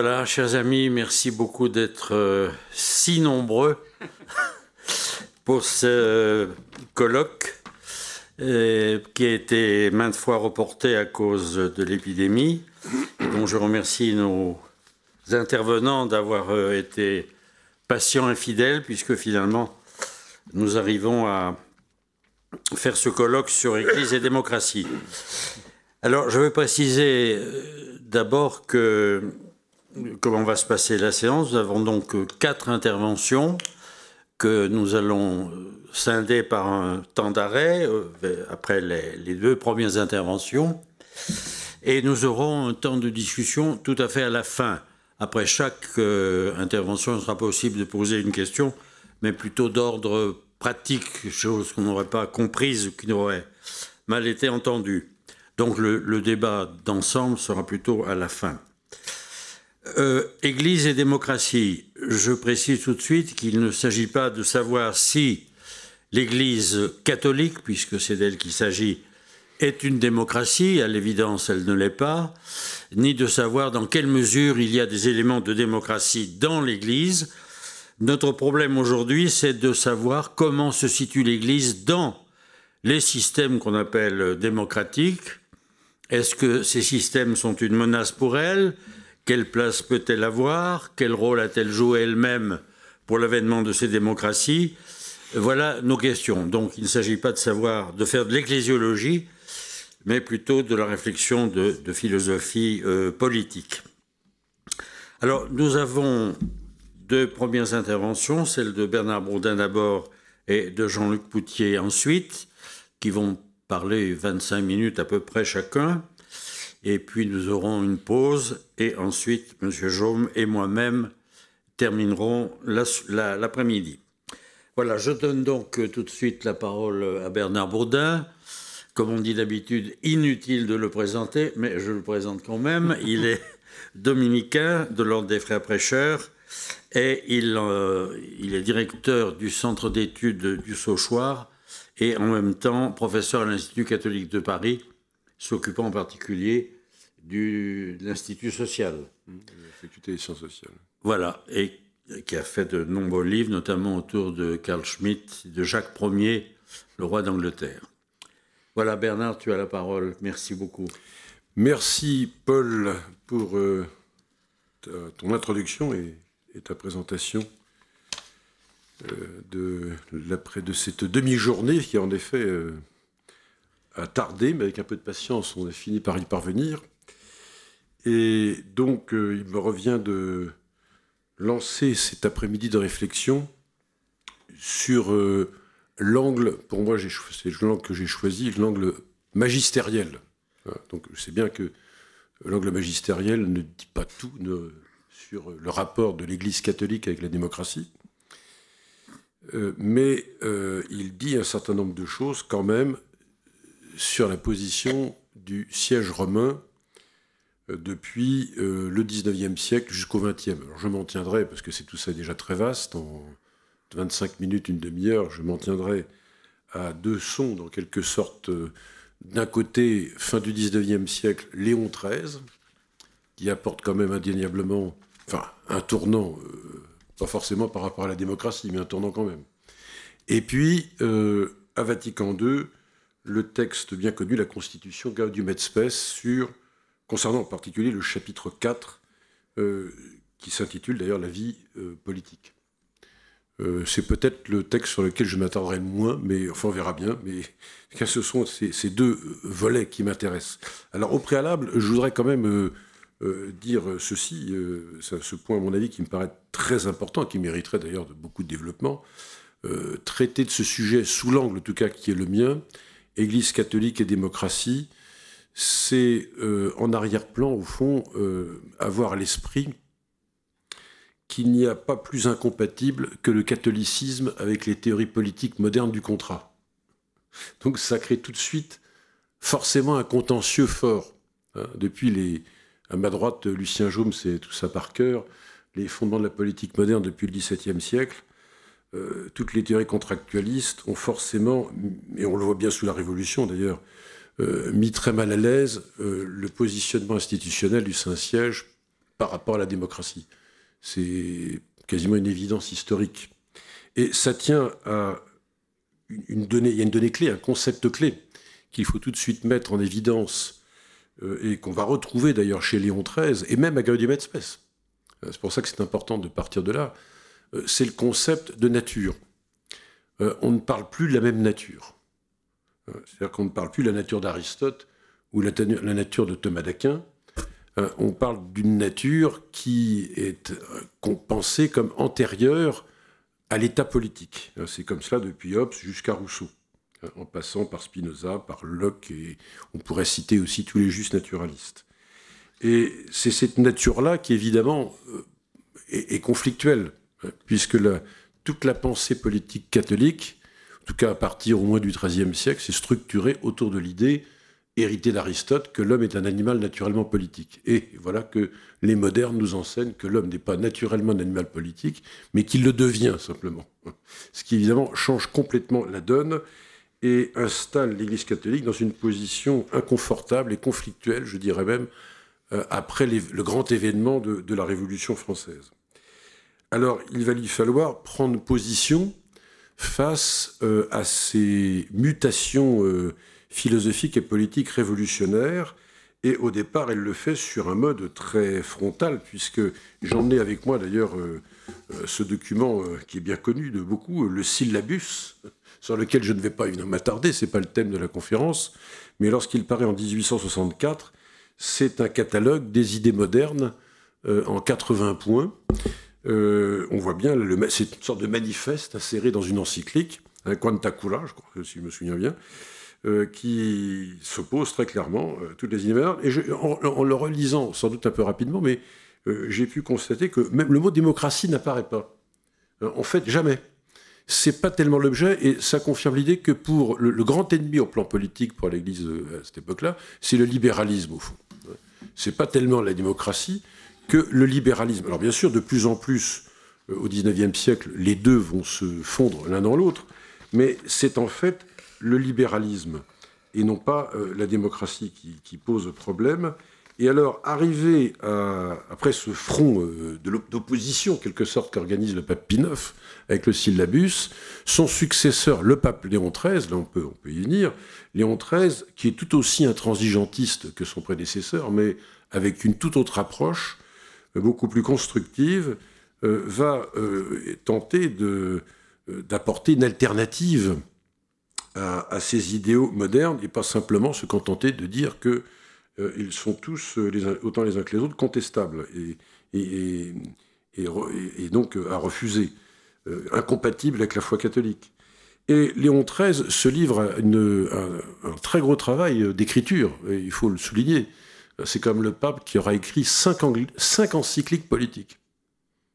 Voilà, chers amis, merci beaucoup d'être euh, si nombreux pour ce colloque euh, qui a été maintes fois reporté à cause de l'épidémie, dont je remercie nos intervenants d'avoir euh, été patients et fidèles, puisque finalement, nous arrivons à faire ce colloque sur Église et démocratie. Alors, je veux préciser d'abord que comment va se passer la séance? Nous avons donc quatre interventions que nous allons scinder par un temps d'arrêt euh, après les, deux premières interventions. Et nous aurons un temps de discussion tout à fait à la fin. Après chaque euh, intervention, il sera possible de poser une question, mais plutôt d'ordre pratique, chose qu'on n'aurait pas comprise ou qui n'aurait mal été entendue. Donc le, débat d'ensemble sera plutôt à la fin. Euh, Église et démocratie. Je précise tout de suite qu'il ne s'agit pas de savoir si l'Église catholique, puisque c'est d'elle qu'il s'agit, est une démocratie, à l'évidence elle ne l'est pas, ni de savoir dans quelle mesure il y a des éléments de démocratie dans l'Église. Notre problème aujourd'hui, c'est de savoir comment se situe l'Église dans les systèmes qu'on appelle démocratiques, est-ce que ces systèmes sont une menace pour elle? Quelle place peut-elle avoir? Quel rôle a-t-elle joué elle-même pour l'avènement de ces démocraties? Voilà nos questions. Donc il ne s'agit pas de savoir, de faire de l'ecclésiologie, mais plutôt de la réflexion de, philosophie euh, politique. Alors nous avons deux premières interventions, celle de Bernard Bourdin d'abord et de Jean-Luc Poutier ensuite, qui vont parler 25 minutes à peu près chacun. Et puis nous aurons une pause et ensuite M. Jaume et moi-même terminerons l'après-midi. Voilà, je donne donc tout de suite la parole à Bernard Bourdin. Comme on dit d'habitude, inutile de le présenter, mais je le présente quand même. Il est dominicain de l'Ordre des Frères Prêcheurs et il, euh, il est directeur du Centre d'études du Sauchoir et en même temps professeur à l'Institut catholique de Paris, s'occupant en particulier du, de l'Institut social. Mmh, la faculté des sciences sociales. Voilà, et qui a fait de nombreux livres, notamment autour de Carl Schmitt, de Jacques Ier, le roi d'Angleterre. Voilà, Bernard, tu as la parole. Merci beaucoup. Merci, Paul, pour euh, ton introduction et ta présentation. Euh, de, de cette demi-journée qui en effet euh, a tardé, mais avec un peu de patience, on a fini par y parvenir. Et donc, euh, il me revient de lancer cet après-midi de réflexion sur l'angle, pour moi, c'est l'angle que j'ai choisi, l'angle magistériel. Donc, je sais bien que l'angle magistériel ne dit pas tout sur le rapport de l'Église catholique avec la démocratie. Euh, mais euh, il dit un certain nombre de choses quand même sur la position du siège romain euh, depuis le 19e siècle jusqu'au 20e. Alors je m'en tiendrai, parce que c'est tout ça déjà très vaste, en 25 minutes, une demi-heure, je m'en tiendrai à deux sons, dans quelque sorte, d'un côté, fin du 19e siècle, Léon XIII, qui apporte quand même indéniablement, enfin, un tournant pas forcément par rapport à la démocratie, mais un tournant quand même. Et puis, euh, à Vatican II, le texte bien connu, la Constitution Gaudium et Spes, sur, concernant en particulier le chapitre 4, euh, qui s'intitule d'ailleurs La vie euh, politique. c'est peut-être le texte sur lequel je m'attendrai le moins, mais enfin on verra bien. Mais ce sont ces, deux volets qui m'intéressent. Alors au préalable, je voudrais quand même euh, dire ceci, euh, ce point à mon avis qui me paraît très important, qui mériterait d'ailleurs beaucoup de développement, euh, traiter de ce sujet sous l'angle en tout cas qui est le mien, Église catholique et démocratie, c'est en arrière-plan au fond avoir à l'esprit qu'il n'y a pas plus incompatible que le catholicisme avec les théories politiques modernes du contrat. Donc ça crée tout de suite forcément un contentieux fort. Hein, depuis les, à ma droite, Lucien Jaume, c'est tout ça par cœur. Les fondements de la politique moderne depuis le XVIIe siècle. Euh, toutes les théories contractualistes ont forcément, et on le voit bien sous la Révolution d'ailleurs, euh, mis très mal à l'aise euh, le positionnement institutionnel du Saint-Siège par rapport à la démocratie. C'est quasiment une évidence historique. Et ça tient à une donnée, il y a une donnée clé, un concept clé qu'il faut tout de suite mettre en évidence et qu'on va retrouver d'ailleurs chez Léon XIII et même à Gary Spes. Euh, c'est pour ça que c'est important de partir de là. Euh, c'est le concept de nature. on ne parle plus de la même nature. C'est-à-dire qu'on ne parle plus de la nature d'Aristote ou la, la nature de Thomas d'Aquin. on parle d'une nature qui est pensée comme antérieure à l'état politique. C'est comme cela depuis Hobbes jusqu'à Rousseau en passant par Spinoza, par Locke, et on pourrait citer aussi tous les justes naturalistes. Et c'est cette nature-là qui, évidemment, euh, est, conflictuelle, puisque toute la pensée politique catholique, en tout cas à partir au moins du XIIIe siècle, s'est structurée autour de l'idée héritée d'Aristote que l'homme est un animal naturellement politique. Et voilà que les modernes nous enseignent que l'homme n'est pas naturellement un animal politique, mais qu'il le devient simplement. Ce qui évidemment change complètement la donne et installe l'Église catholique dans une position inconfortable et conflictuelle, je dirais même, euh, après le grand événement de, la Révolution française. Alors, il va lui falloir prendre position face euh, à ces mutations euh, philosophiques et politiques révolutionnaires. Et au départ, elle le fait sur un mode très frontal, puisque j'emmenais avec moi d'ailleurs ce document qui est bien connu de beaucoup, le syllabus, sur lequel je ne vais pas évidemment m'attarder, ce n'est pas le thème de la conférence, mais lorsqu'il paraît en 1864, c'est un catalogue des idées modernes euh, en 80 points. Euh, on voit bien, c'est une sorte de manifeste inséré dans une encyclique, un Quanta je crois, si je me souviens bien, euh, qui s'oppose très clairement à toutes les modernes. Et en, le relisant, sans doute un peu rapidement, mais j'ai pu constater que même le mot démocratie n'apparaît pas. en fait, jamais c'est pas tellement l'objet, et ça confirme l'idée que pour le, grand ennemi au plan politique pour l'Église euh, à cette époque-là, c'est le libéralisme au fond. C'est pas tellement la démocratie que le libéralisme. Alors bien sûr, de plus en plus euh, au XIXe siècle, les deux vont se fondre l'un dans l'autre, mais c'est en fait le libéralisme et non pas euh, la démocratie qui, pose problème. Et alors, arrivé après ce front euh, d'opposition, quelque sorte, qu'organise le pape Pie IX avec le syllabus, son successeur, le pape Léon XIII, là on peut, on peut y venir, Léon XIII, qui est tout aussi intransigeantiste que son prédécesseur, mais avec une toute autre approche, beaucoup plus constructive, euh, va tenter d'apporter une alternative à, ces idéaux modernes et pas simplement se contenter de dire que euh, ils sont tous, euh, les autant les uns que les autres, contestables et, et, donc euh, à refuser, incompatibles avec la foi catholique. Et Léon XIII se livre à, un, très gros travail d'écriture, il faut le souligner. C'est comme le pape qui aura écrit cinq, encycliques politiques,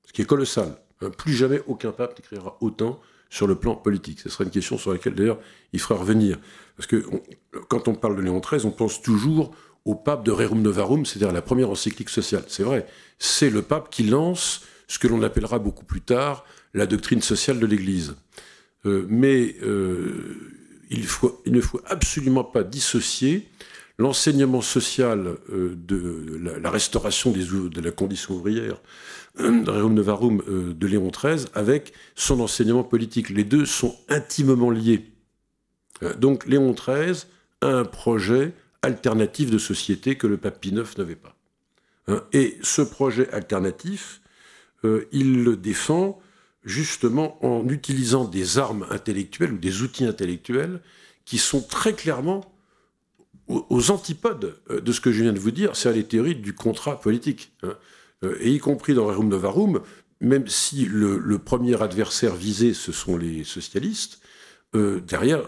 ce qui est colossal. Hein, plus jamais aucun pape n'écrira autant sur le plan politique. Ce sera une question sur laquelle d'ailleurs il fera revenir. Parce que quand on parle de Léon XIII, on pense toujours au pape de Rerum Novarum, c'est-à-dire la première encyclique sociale. C'est vrai, c'est le pape qui lance ce que l'on appellera beaucoup plus tard la doctrine sociale de l'Église. Euh, mais euh, il, ne faut absolument pas dissocier l'enseignement social euh, de la, restauration de la condition ouvrière de Rerum Novarum de Léon XIII avec son enseignement politique. Les deux sont intimement liés. donc Léon XIII a un projet alternative de société que le pape Pie IX n'avait pas. Hein, et ce projet alternatif, euh, il le défend justement en utilisant des armes intellectuelles ou des outils intellectuels qui sont très clairement aux, antipodes euh, de ce que je viens de vous dire, c'est les théories du contrat politique. Hein. Euh, et y compris dans Rerum Novarum, même si le, premier adversaire visé, ce sont les socialistes, derrière,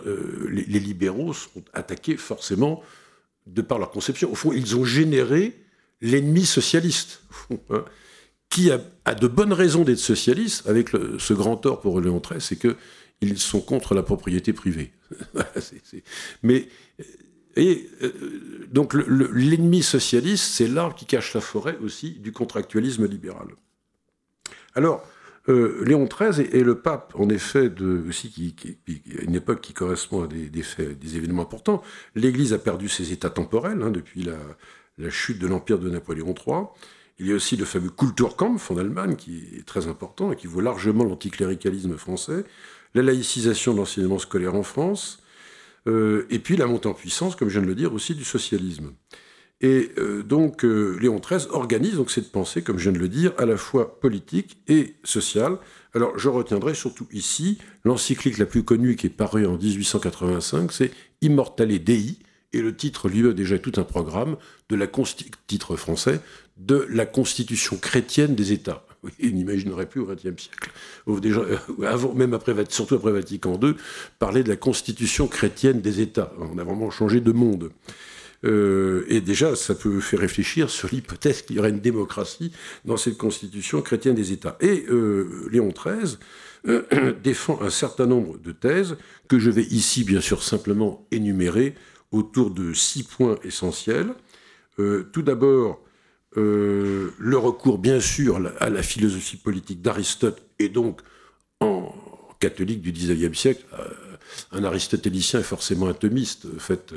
les, libéraux sont attaqués forcément de par leur conception. Au fond, ils ont généré l'ennemi socialiste, hein, qui a, de bonnes raisons d'être socialiste, avec ce grand tort pour Léon XIII, c'est qu'ils sont contre la propriété privée. Mais, et, euh, donc l'ennemi socialiste, c'est l'arbre qui cache la forêt aussi du contractualisme libéral. Alors, euh, Léon XIII est, le pape, en effet, de, aussi qui, une époque qui correspond à des, faits, des événements importants. L'Église a perdu ses états temporels hein, depuis la, chute de l'empire de Napoléon III, Il y a aussi le fameux Kulturkampf en Allemagne, qui est très important et qui vaut largement l'anticléricalisme français, la laïcisation de l'enseignement scolaire en France, et puis la montée en puissance, comme je viens de le dire, aussi du socialisme. Et euh, donc Léon XIII organise cette pensée, comme je viens de le dire, à la fois politique et sociale. Alors je retiendrai surtout ici l'encyclique la plus connue qui est parue en 1885, c'est Immortale Dei, et le titre lui déjà tout un programme de la titre français de la constitution chrétienne des États. Il n'imaginerait plus au XXe siècle, euh, même après, surtout après Vatican II, parler de la constitution chrétienne des États. On a vraiment changé de monde. Euh, et déjà, ça peut faire réfléchir sur l'hypothèse qu'il y aurait une démocratie dans cette constitution chrétienne des États. Et euh, Léon XIII défend un certain nombre de thèses que je vais ici, bien sûr, simplement énumérer autour de six points essentiels. Tout d'abord, euh, le recours, bien sûr, à la philosophie politique d'Aristote, et donc en catholique du XIXe siècle, euh, un aristotélicien est forcément un thomiste. En fait,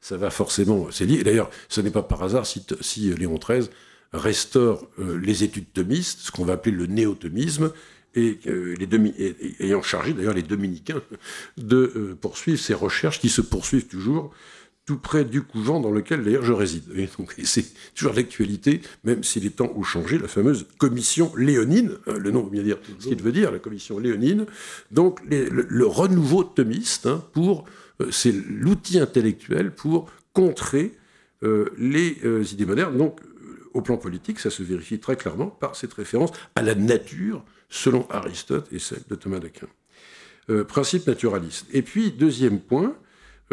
ça, va forcément, c'est lié. D'ailleurs, ce n'est pas par hasard si, si Léon XIII restaure les études thomistes, ce qu'on va appeler le néo-thomisme, et, les ayant chargé d'ailleurs les dominicains de euh, poursuivre ces recherches qui se poursuivent toujours tout près du couvent dans lequel d'ailleurs je réside. Et donc c'est toujours l'actualité, même si les temps ont changé, la fameuse commission léonine, hein, le nom veut bien dire ce qu'il veut dire, la commission léonine, donc le, renouveau thomiste, hein, pour, euh, c'est l'outil intellectuel pour contrer euh, les idées modernes. Donc au plan politique, ça se vérifie très clairement par cette référence à la nature selon Aristote et celle de Thomas d'Aquin. Euh, principe naturaliste. Et puis, deuxième point,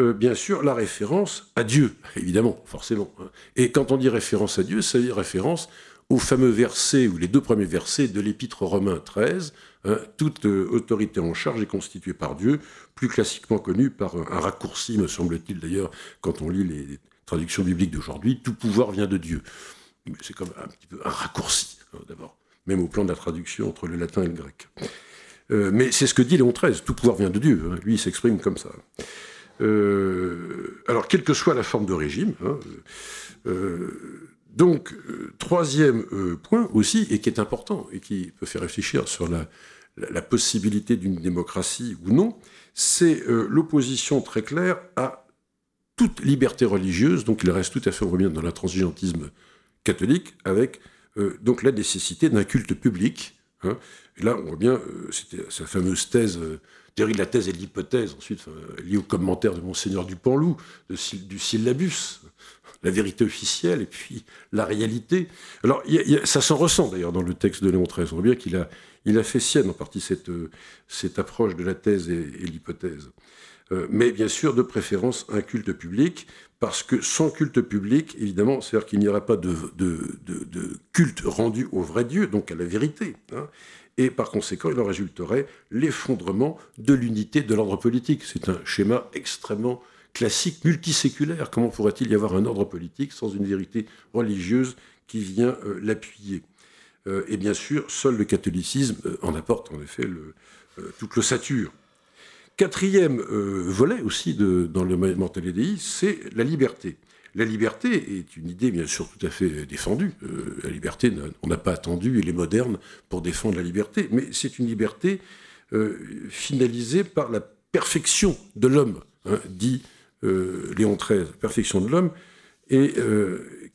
euh, bien sûr, la référence à Dieu, évidemment, forcément. Hein. Et quand on dit référence à Dieu, ça veut dire référence aux fameux versets, ou les deux premiers versets de l'Épître romain 13, hein. toute euh, autorité en charge est constituée par Dieu, plus classiquement connue par un, raccourci, me semble-t-il d'ailleurs, quand on lit les, traductions bibliques d'aujourd'hui, tout pouvoir vient de Dieu. C'est comme un petit peu un raccourci, hein, d'abord même au plan de la traduction entre le latin et le grec. Euh, mais c'est ce que dit Léon XIII, tout pouvoir vient de Dieu, lui il s'exprime comme ça. Euh, alors, quelle que soit la forme de régime, hein, euh, donc, troisième point aussi, et qui est important, et qui peut faire réfléchir sur la, possibilité d'une démocratie ou non, c'est l'opposition très claire à toute liberté religieuse, donc il reste tout à fait, on dans l'intransigeantisme catholique, avec euh, donc la nécessité d'un culte public. Hein. Et là, on voit bien, euh, c'était sa fameuse thèse, euh, théorie de la thèse et de l'hypothèse, ensuite liée au commentaire de Monseigneur Dupanloup, du syllabus, la vérité officielle et puis la réalité. Alors, ça s'en ressent d'ailleurs dans le texte de Léon XIII. On voit bien qu'il a, il a fait sienne en partie cette, cette approche de la thèse et, l'hypothèse. mais bien sûr, de préférence, un culte public parce que sans culte public, évidemment, c'est-à-dire qu'il n'y aura pas de, culte rendu au vrai Dieu, donc à la vérité. Hein. Et par conséquent, il en résulterait l'effondrement de l'unité de l'ordre politique. C'est un schéma extrêmement classique, multiséculaire. Comment pourrait-il y avoir un ordre politique sans une vérité religieuse qui vient euh, l'appuyer? Euh, Et bien sûr, seul le catholicisme euh, en apporte en effet le, toute l'ossature. Quatrième volet aussi dans le mental EDI, c'est la liberté. La liberté est une idée bien sûr tout à fait défendue. Euh, la liberté, on n'a pas attendu les modernes pour défendre la liberté, mais c'est une liberté euh, finalisée par la perfection de l'homme, hein, dit Léon XIII, perfection de l'homme, et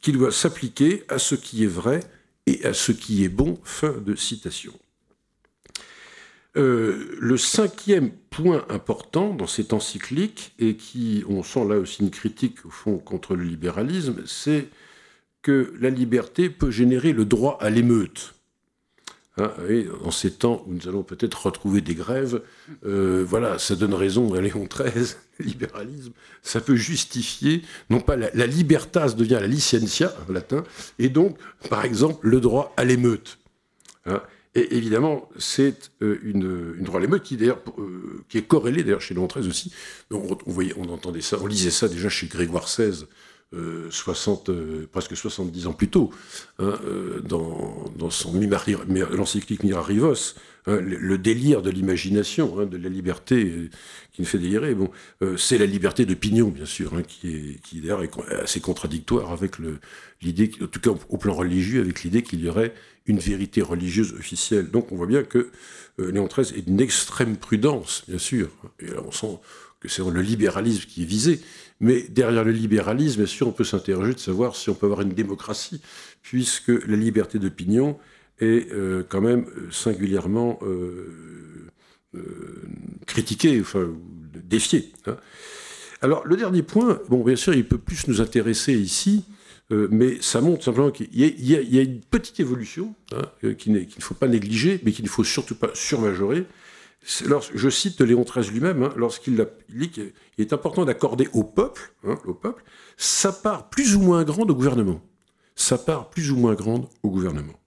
qui doit s'appliquer à ce qui est vrai et à ce qui est bon. Fin de citation. Euh, le cinquième point important dans cette encyclique, et qui, on sent là aussi une critique au fond contre le libéralisme, c'est que la liberté peut générer le droit à l'émeute. Hein, en ces temps où nous allons peut-être retrouver des grèves, euh, voilà, ça donne raison à Léon XIII, le libéralisme, ça peut justifier, non pas la, libertas devient la licentia en latin, et donc, par exemple, le droit à l'émeute. Hein. Et évidemment, c'est euh, une, une droit à l'émeute qui, d'ailleurs, euh, qui est corrélée d'ailleurs chez Léon XIII aussi. On, on, voyait, on entendait ça, on lisait ça déjà chez Grégoire XVI 60, presque 70 ans plus tôt, hein, dans, dans, son l'encyclique Mirarivos, hein, le, délire de l'imagination, hein, de la liberté qui nous fait délirer. Bon, c'est la liberté d'opinion, bien sûr, qui est, d'ailleurs assez contradictoire avec l'idée, en tout cas au plan religieux, avec l'idée qu'il y aurait une vérité religieuse officielle. Donc on voit bien que Léon XIII est d'une extrême prudence, bien sûr. Et on sent que c'est le libéralisme qui est visé. Mais derrière le libéralisme, bien sûr, on peut s'interroger de savoir si on peut avoir une démocratie, puisque la liberté d'opinion est euh, quand même euh, singulièrement euh, critiquée, enfin, défiée. Hein. Alors, le dernier point, bon, bien sûr, il peut plus nous intéresser ici, mais ça montre simplement qu'il y, a une petite évolution hein, qu'il ne faut pas négliger, mais qu'il ne faut surtout pas surmajorer je cite Léon XIII lui-même, hein, lorsqu'il dit qu'il est important d'accorder au peuple, au peuple, sa part plus ou moins grande au gouvernement. Sa part plus ou moins grande au gouvernement.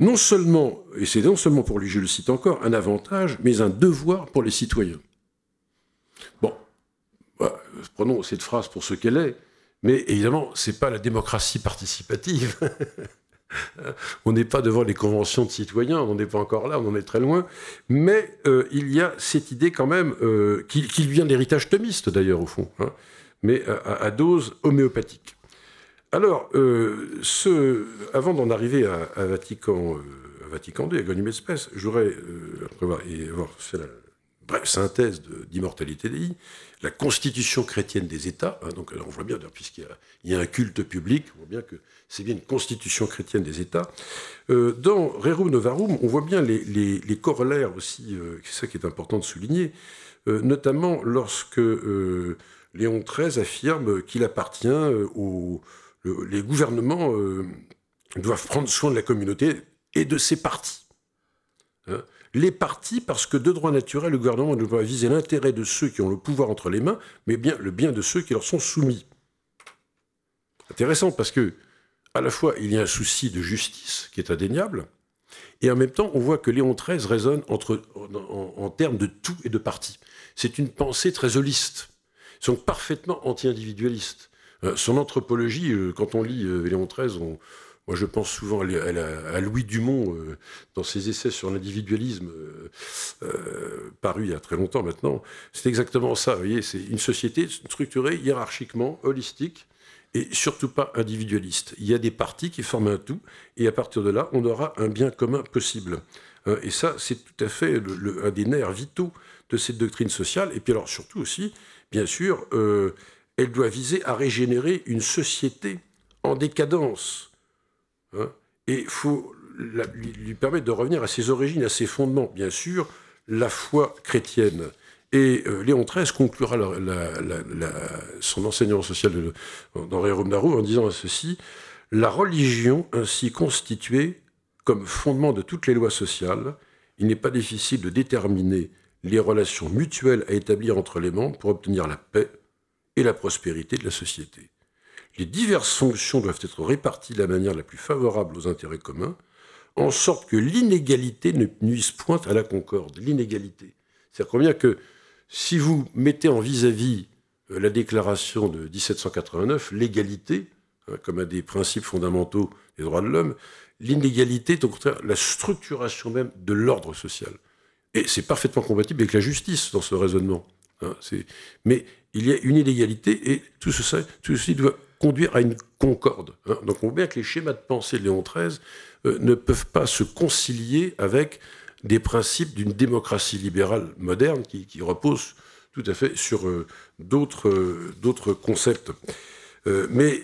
Non seulement, et c'est non seulement pour lui, je le cite encore, un avantage, mais un devoir pour les citoyens. Bon, bah, prenons cette phrase pour ce qu'elle est, mais évidemment, ce n'est pas la démocratie participative. on n'est pas devant les conventions de citoyens, on n'est pas encore là, on en est très loin. Mais euh, il y a cette idée quand même, euh, qui, vient d'héritage thomiste d'ailleurs au fond, hein, mais à, dose homéopathique. Alors, euh, avant d'en arriver à, Vatican, à Vatican II, à Gonium Espèce, j'aurais, après avoir fait la bref synthèse d'immortalité Dei, la constitution chrétienne des États, hein, donc on voit bien, puisqu'il y, a un culte public, on voit bien que c'est bien une constitution chrétienne des États. Euh, dans Rerum Novarum, on voit bien les, corollaires aussi, euh, c'est ça qui est important de souligner, euh, notamment lorsque Léon XIII affirme qu'il appartient les gouvernements doivent prendre soin de la communauté et de ses partis. Hein. les partis, parce que de droit naturel, le gouvernement ne doit pas viser l'intérêt de ceux qui ont le pouvoir entre les mains, mais bien le bien de ceux qui leur sont soumis. Intéressant, parce que à la fois, il y a un souci de justice qui est indéniable, et en même temps, on voit que Léon XIII entre, en, termes de tout et de parti. C'est une pensée très holiste, donc parfaitement anti-individualiste. Euh, son anthropologie, euh, quand on lit euh, Léon XIII, je pense souvent à, Louis Dumont dans ses essais sur l'individualisme, paru il y a très longtemps maintenant. C'est exactement ça. Vous voyez, c'est une société structurée hiérarchiquement, holistique, et surtout pas individualiste. Il y a des partis qui forment un tout, et à partir de là, on aura un bien commun possible. Et ça, c'est tout à fait un des nerfs vitaux de cette doctrine sociale. Et puis alors, surtout aussi, bien sûr, elle doit viser à régénérer une société en décadence. Hein. et il faut lui, permettre de revenir à ses origines, à ses fondements. Bien sûr, la foi chrétienne et euh, Léon XIII conclura son enseignement social dans Rerum Darum en disant ceci La religion ainsi constituée comme fondement de toutes les lois sociales, il n'est pas difficile de déterminer les relations mutuelles à établir entre les membres pour obtenir la paix et la prospérité de la société. Les diverses fonctions doivent être réparties de la manière la plus favorable aux intérêts communs, en sorte que l'inégalité ne nuise point à la concorde. L'inégalité. C'est-à-dire combien que si vous mettez en vis-à-vis euh, la déclaration de 1789, l'égalité, hein, comme un des principes fondamentaux des droits de l'homme, l'inégalité est au contraire la structuration même de l'ordre social. Et c'est parfaitement compatible avec la justice dans ce raisonnement. Hein, mais il y a une inégalité et tout, ceci doit conduire à une concorde. Hein. Donc on voit bien que les schémas de pensée de Léon XIII euh, ne peuvent pas se concilier avec des principes d'une démocratie libérale moderne qui, repose tout à fait sur euh, euh, d'autres concepts. Mais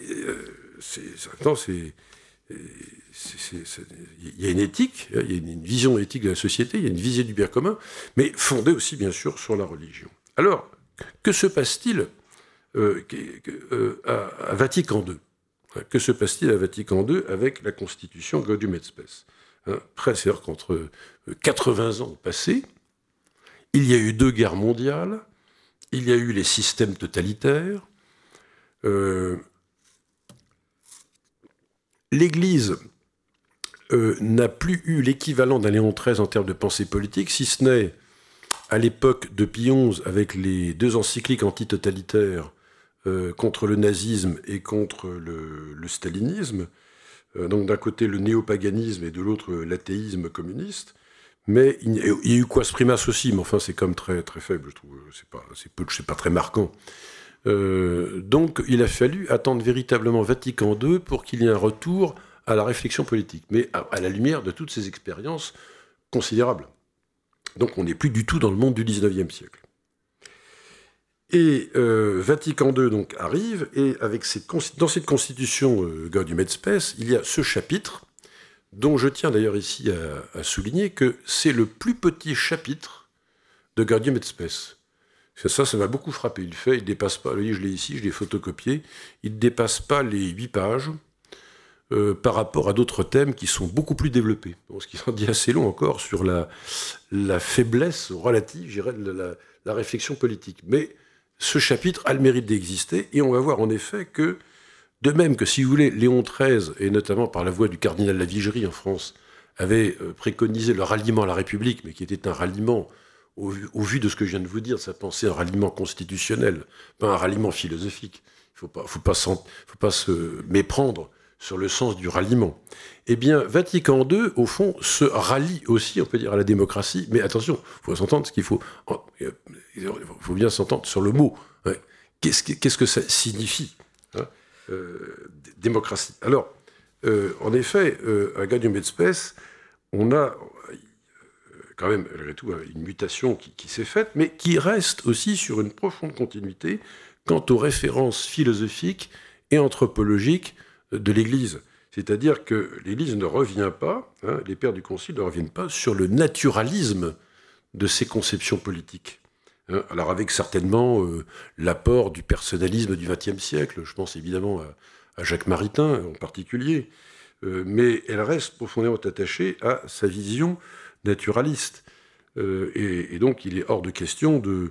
il y a une éthique, il y a une vision éthique de la société, il y a une visée du bien commun, mais fondée aussi bien sûr sur la religion. Alors, que se passe-t-il à, Vatican II Que se passe-t-il à Vatican II avec la constitution Gaudium et Spes hein, c'est-à-dire qu'entre 80 ans passés, il y a eu deux guerres mondiales, il y a eu les systèmes totalitaires. Euh, L'Église euh, n'a plus eu l'équivalent d'un Léon XIII en termes de pensée politique, si ce n'est à l'époque de Pie XI avec les deux encycliques antitotalitaires contre le nazisme et contre le, stalinisme. donc d'un côté le néopaganisme et de l'autre l'athéisme communiste. Mais il y a eu Quas Primas aussi, mais enfin c'est comme très, très faible, je trouve. C'est pas, c'est pas très marquant. Euh, donc il a fallu attendre véritablement Vatican II pour qu'il y ait un retour à la réflexion politique, mais à, la lumière de toutes ces expériences considérables. Donc on n'est plus du tout dans le monde du XIXe siècle. Et euh, Vatican II donc arrive, et avec dans cette constitution euh, et Spes, il y a ce chapitre, dont je tiens d'ailleurs ici à, souligner que c'est le plus petit chapitre de Gaudium et Spes. Ça, ça m'a beaucoup frappé. Il fait, il dépasse pas, je l'ai ici, je l'ai photocopié, il ne dépasse pas les huit pages euh, par rapport à d'autres thèmes qui sont beaucoup plus développés. ce qui en dit assez long encore sur la, faiblesse relative, j'irais, de la, réflexion politique. Mais ce chapitre a le mérite d'exister, et on va voir en effet que, de même que si vous voulez, Léon XIII, et notamment par la voix du cardinal Lavigerie en France, avait euh, préconisé le ralliement à la République, mais qui était un ralliement au, vu de ce que je viens de vous dire, sa pensée un ralliement constitutionnel, pas un ralliement philosophique. Il ne faut pas se méprendre sur le sens du ralliement. Eh bien, Vatican II, au fond, se rallie aussi, on peut dire, à la démocratie. Mais attention, il faut s'entendre faut bien s'entendre sur le mot. Qu'est-ce que, ça signifie hein, euh, Démocratie? Alors, euh, en effet, euh, à Gaudium et Spes, on a, quand même, malgré tout, une mutation qui, s'est faite, mais qui reste aussi sur une profonde continuité quant aux références philosophiques et anthropologiques de l'Église. C'est-à-dire que l'Église ne revient pas, hein, les pères du Concile ne reviennent pas sur le naturalisme de ces conceptions politiques. Hein. alors avec certainement euh, l'apport du personnalisme du XXe siècle, je pense évidemment à, Jacques Maritain en particulier, euh, mais elle reste profondément attachée à sa vision naturaliste. Euh, et, donc, il est hors de question de,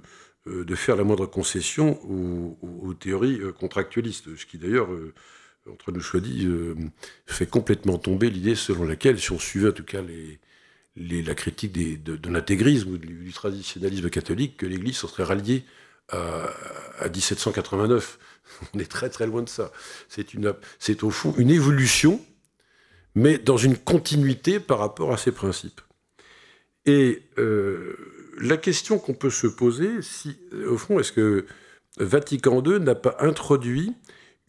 faire la moindre concession aux, théories euh, contractualistes, ce qui d'ailleurs, entre nous soit dit, fait complètement tomber l'idée selon laquelle, si on suivait en tout cas la critique de, l'intégrisme ou du, traditionnalisme catholique, que l'Église serait ralliée à, à, 1789. On est très très loin de ça. C'est au fond une évolution, mais dans une continuité par rapport à ses principes. Et euh, la question qu'on peut se poser, si, au fond, est-ce que Vatican II n'a pas introduit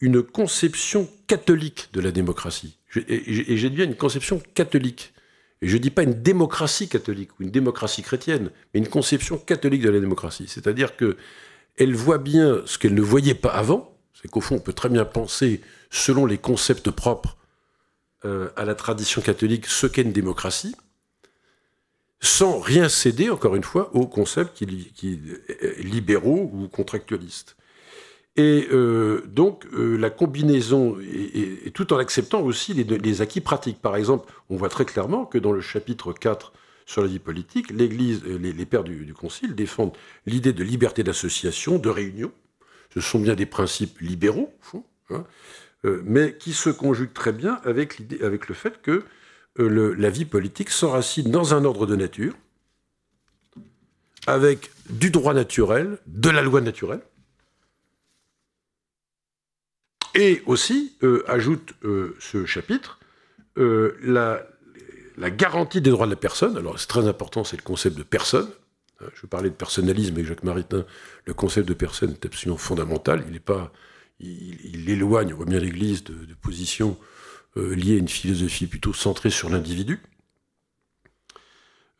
une conception catholique de la démocratie Et j'ai dit une conception catholique. Et je ne dis pas une démocratie catholique ou une démocratie chrétienne, mais une conception catholique de la démocratie. C'est-à-dire qu'elle voit bien ce qu'elle ne voyait pas avant. C'est qu'au fond, on peut très bien penser, selon les concepts propres euh, à la tradition catholique, ce qu'est une démocratie sans rien céder, encore une fois, aux concepts qui libéraux ou contractualistes. Et euh, donc, euh, la combinaison, et, tout en acceptant aussi les, acquis pratiques. Par exemple, on voit très clairement que dans le chapitre 4 sur la vie politique, l'Église, les, les, pères du, Concile défendent l'idée de liberté d'association, de réunion. Ce sont bien des principes libéraux, hein, euh, mais qui se conjuguent très bien avec, le fait que euh, la vie politique s'enracine dans un ordre de nature, avec du droit naturel, de la loi naturelle, et aussi, euh, ajoute euh, ce chapitre, la, garantie des droits de la personne. Alors c'est très important, c'est le concept de personne. Hein, je parlais de personnalisme avec Jacques Maritain. Le concept de personne est absolument fondamental. Il, est pas, il, éloigne, on voit bien l'Église, de, de positions euh, lié à une philosophie plutôt centrée sur l'individu.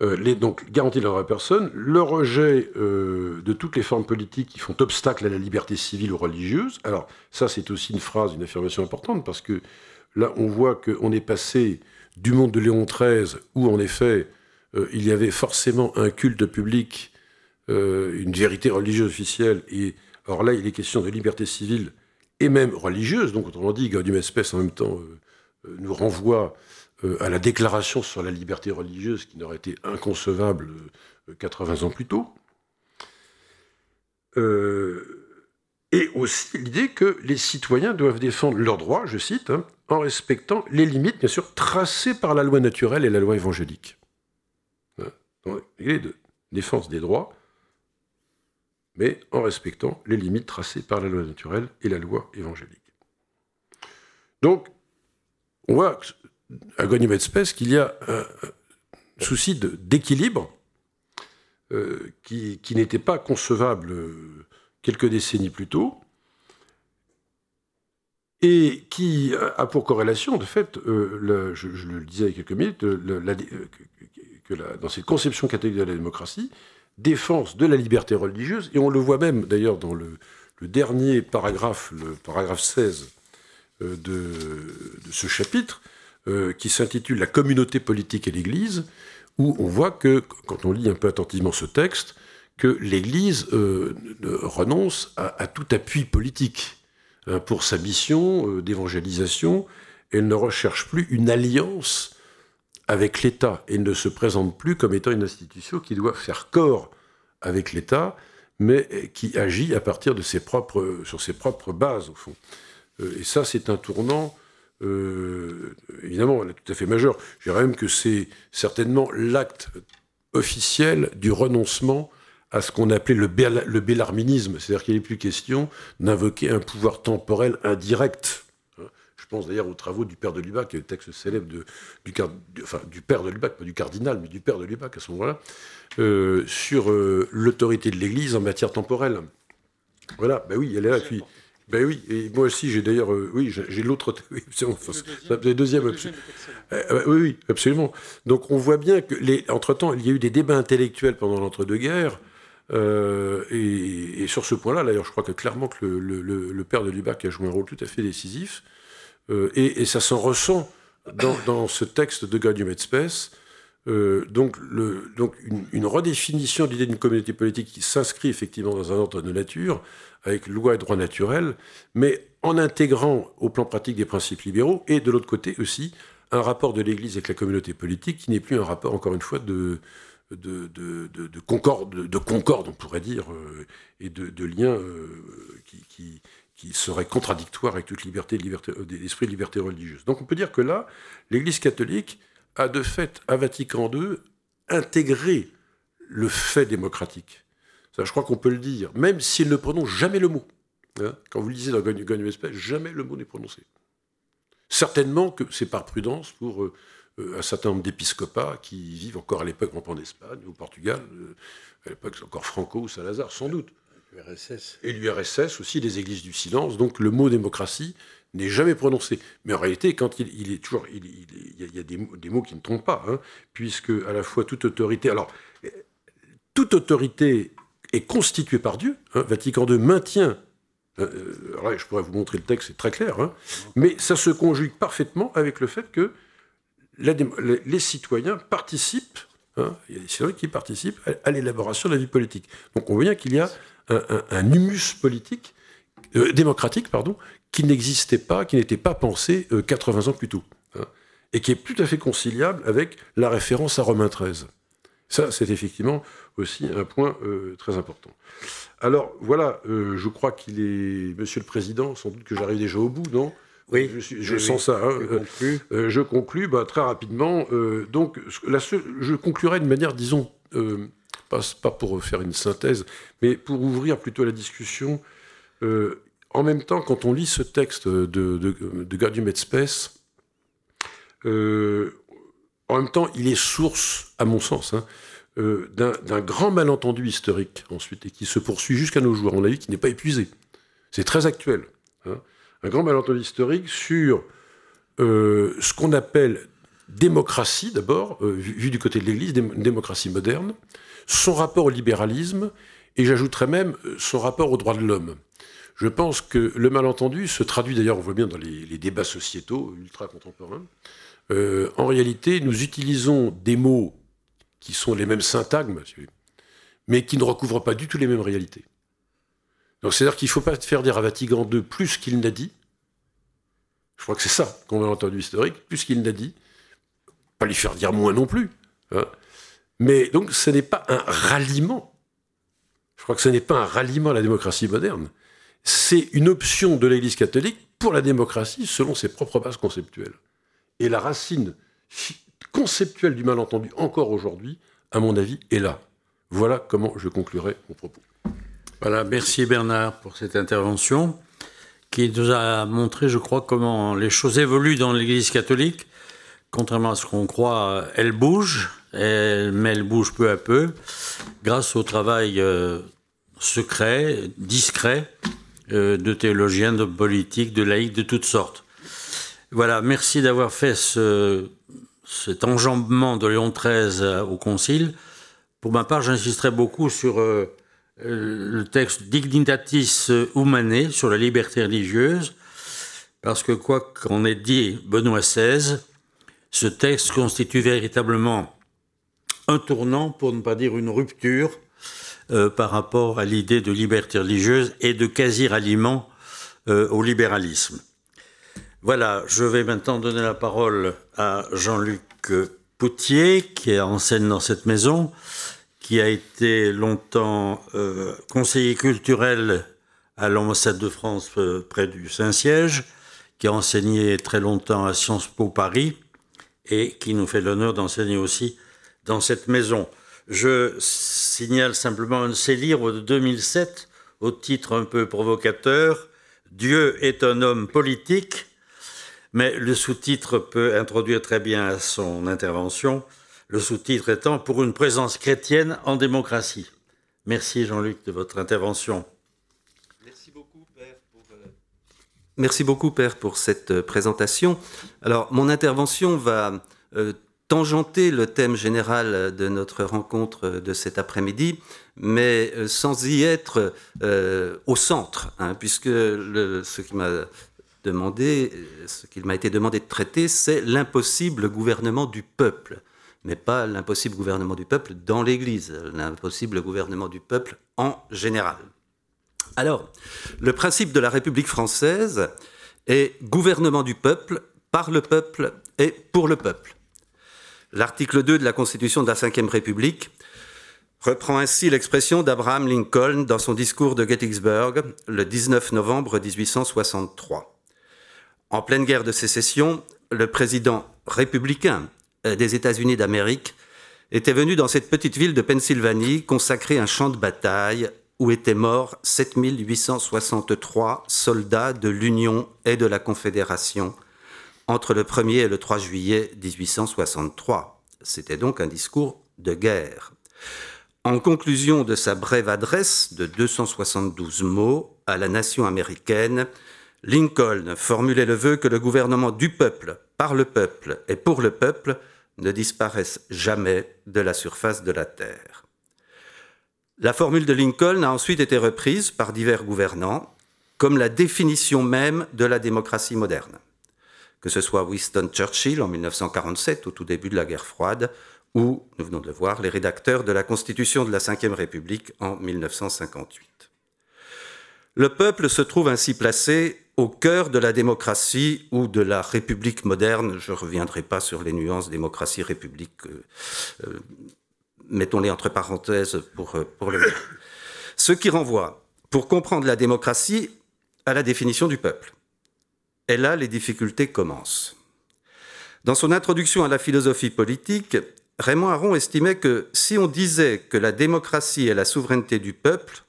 Euh, les, donc, garantie de la personne, le rejet euh, de toutes les formes politiques qui font obstacle à la liberté civile ou religieuse. Alors, ça, c'est aussi une phrase, une affirmation importante, parce que là, on voit qu'on est passé du monde de Léon XIII, où en effet, il y avait forcément un culte public, une vérité religieuse officielle, et alors là, il est question de liberté civile et même religieuse, donc autrement dit, Gaudium espèce en même temps euh, nous renvoie euh, à la déclaration sur la liberté religieuse qui n'aurait été inconcevable 80 euh, ans plus tôt. et aussi l'idée que les citoyens doivent défendre leurs droits, je cite, hein, en respectant les limites, bien sûr, tracées par la loi naturelle et la loi évangélique. Hein, l'idée de défense des droits, mais en respectant les limites tracées par la loi naturelle et la loi évangélique. Donc, on voit à Ganymed Space qu'il y a un souci d'équilibre euh, qui, n'était pas concevable euh, quelques décennies plus tôt, et qui a pour corrélation, de fait, euh, je, le disais il y a quelques minutes, que dans cette conception catholique de la démocratie, défense de la liberté religieuse, et on le voit même d'ailleurs dans le, dernier paragraphe, le paragraphe 16 de, ce chapitre, qui s'intitule La communauté politique et l'Église, où on voit que, quand on lit un peu attentivement ce texte, que l'Église euh, renonce à, tout appui politique hein, pour sa mission euh, d'évangélisation. Elle ne recherche plus une alliance avec l'État et ne se présente plus comme étant une institution qui doit faire corps avec l'État, mais qui agit à partir de ses propres, sur ses propres bases, au fond. Euh, et ça, c'est un tournant euh, évidemment, elle est tout à fait majeure. Je dirais même que c'est certainement l'acte officiel du renoncement à ce qu'on appelait le, bélarminisme, c'est-à-dire qu'il n'est plus question d'invoquer un pouvoir temporel indirect. Hein. Je pense d'ailleurs aux travaux du père de Lubac, qui est le texte célèbre du père de Lubac, pas du cardinal, mais du père de Lubac à ce moment-là, euh, sur euh, l'autorité de l'Église en matière temporelle. Voilà, ben oui, elle est là. Puis, ben oui, et moi aussi j'ai d'ailleurs, euh, oui, j'ai l'autre, oui, le deuxième, euh, euh, oui, oui, absolument. Donc on voit bien que, les, entre-temps, il y a eu des débats intellectuels pendant l'entre-deux-guerres, et, sur ce point-là, d'ailleurs, je crois que clairement que le, père de Lubac a joué un rôle tout à fait décisif, et, ça s'en ressent dans, ce texte de Gaudium et Spes, donc, une, redéfinition de l'idée d'une communauté politique qui s'inscrit effectivement dans un ordre de nature, avec loi et droit naturel, mais en intégrant au plan pratique des principes libéraux, et de l'autre côté aussi un rapport de l'Église avec la communauté politique qui n'est plus un rapport, encore une fois, de, de, de, de concorde, de concorde, on pourrait dire, euh, et de, lien euh, qui, qui, qui, serait contradictoire avec toute liberté, liberté euh, l'esprit de liberté religieuse. Donc on peut dire que là, l'Église catholique a de fait, à Vatican II, intégré le fait démocratique. Ça, je crois qu'on peut le dire, même s'il ne prononce jamais le mot. Hein. Quand vous le lisez dans Gagne Espèce, jamais le mot n'est prononcé. Certainement que c'est par prudence pour euh, un certain nombre d'épiscopats qui vivent encore à l'époque en Espagne, au Portugal, euh, à l'époque c'est encore Franco ou Salazar, sans doute. Et l'URSS aussi, les églises du silence. Donc le mot démocratie n'est jamais prononcé. Mais en réalité, quand il, est toujours, il, y a, des, mots qui ne trompent pas, hein, puisque à la fois toute autorité. Alors, toute autorité est constitué par Dieu. Hein. Vatican II maintient. Euh, euh, je pourrais vous montrer le texte, c'est très clair. Hein. mais ça se conjugue parfaitement avec le fait que les citoyens participent, hein, il y qui participent à, l'élaboration de la vie politique. Donc on voit bien qu'il y a un, humus politique, euh, démocratique, pardon, qui n'existait pas, qui n'était pas pensé 80 ans plus tôt, et qui est tout à fait conciliable avec la référence à Romain XIII. Ça, c'est effectivement aussi un point euh, très important. Alors voilà, euh, je crois qu'il est, Monsieur le Président, sans doute que j'arrive déjà au bout, non? Oui, je, sens ça. Hein, euh, je conclus bah, très rapidement. donc, la je conclurai de manière, disons, pas, pas, pour faire une synthèse, mais pour ouvrir plutôt la discussion. En même temps, quand on lit ce texte de, de, de et Spes, en même temps, il est source, à mon sens, hein, euh, d'un grand malentendu historique ensuite, et qui se poursuit jusqu'à nos jours, on a dit qu'il n'est pas épuisé. C'est très actuel. Hein. Un grand malentendu historique sur euh, ce qu'on appelle démocratie, d'abord, euh, vu, du côté de l'Église, démocratie moderne, son rapport au libéralisme, et j'ajouterais même son rapport aux droits de l'homme. Je pense que le malentendu se traduit d'ailleurs, on voit bien dans les, débats sociétaux ultra contemporains, euh, en réalité, nous utilisons des mots qui sont les mêmes syntagmes, mais qui ne recouvrent pas du tout les mêmes réalités. Donc c'est-à-dire qu'il ne faut pas faire dire à Vatican II plus qu'il n'a dit. Je crois que c'est ça qu'on a entendu historique, plus qu'il n'a dit. Pas lui faire dire moins non plus. Hein. Mais donc ce n'est pas un ralliement. Je crois que ce n'est pas un ralliement à la démocratie moderne. C'est une option de l'Église catholique pour la démocratie selon ses propres bases conceptuelles. Et la racine conceptuelle du malentendu, encore aujourd'hui, à mon avis, est là. Voilà comment je conclurai mon propos. Voilà, merci Bernard pour cette intervention qui nous a montré, je crois, comment les choses évoluent dans l'Église catholique. Contrairement à ce qu'on croit, elle bouge, mais elle bouge peu à peu grâce au travail euh, secret, discret de théologiens, de politiques, de laïcs de toutes sortes. Voilà, merci d'avoir fait ce, cet enjambement de Léon XIII au Concile. Pour ma part, j'insisterai beaucoup sur euh, le texte Dignitatis Humanae, sur la liberté religieuse, parce que quoi qu'en ait dit Benoît XVI, ce texte constitue véritablement un tournant, pour ne pas dire une rupture, euh, par rapport à l'idée de liberté religieuse et de quasi-ralliement euh, au libéralisme. Voilà, je vais maintenant donner la parole à Jean-Luc Poutier, qui est enseigne dans cette maison, qui a été longtemps euh, conseiller culturel à l'ambassade de France près du Saint-Siège, qui a enseigné très longtemps à Sciences Po Paris et qui nous fait l'honneur d'enseigner aussi dans cette maison. Je signale simplement un de ses livres de 2007 au titre un peu provocateur, Dieu est un homme politique, mais le sous-titre peut introduire très bien son intervention, le sous-titre étant Pour une présence chrétienne en démocratie. Merci Jean-Luc de votre intervention. Merci beaucoup Père pour, euh, cette euh, présentation. Alors, mon intervention va euh, tangenter le thème général de notre rencontre de cet après-midi, mais euh, sans y être euh, au centre, hein, puisque ce demandé, ce qu'il m'a été demandé de traiter, c'est l'impossible gouvernement du peuple, mais pas l'impossible gouvernement du peuple dans l'Église, l'impossible gouvernement du peuple en général. Alors, le principe de la République française est gouvernement du peuple, par le peuple et pour le peuple. L'article 2 de la Constitution de la Ve République reprend ainsi l'expression d'Abraham Lincoln dans son discours de Gettysburg le 19 novembre 1863. En pleine guerre de sécession, le président républicain des États-Unis d'Amérique était venu dans cette petite ville de Pennsylvanie consacrer un champ de bataille où étaient morts 7863 soldats de l'Union et de la Confédération entre le 1er et le 3 juillet 1863. C'était donc un discours de guerre. En conclusion de sa brève adresse de 272 mots à la nation américaine, Lincoln formulait le vœu que le gouvernement du peuple, par le peuple et pour le peuple ne disparaisse jamais de la surface de la Terre. La formule de Lincoln a ensuite été reprise par divers gouvernants comme la définition même de la démocratie moderne que ce soit Winston Churchill en 1947, au tout début de la guerre froide, ou, nous venons de le voir, les rédacteurs de la Constitution de la Ve République en 1958. Le peuple se trouve ainsi placé au cœur de la démocratie ou de la République moderne. Je ne reviendrai pas sur les nuances démocratie-république, euh, euh, mettons-les entre parenthèses pour, euh, pour le moment. Ce qui renvoie, pour comprendre la démocratie, à la définition du peuple. Et là, les difficultés commencent. Dans son introduction à la philosophie politique, Raymond Aron estimait que si on disait que la démocratie est la souveraineté du peuple,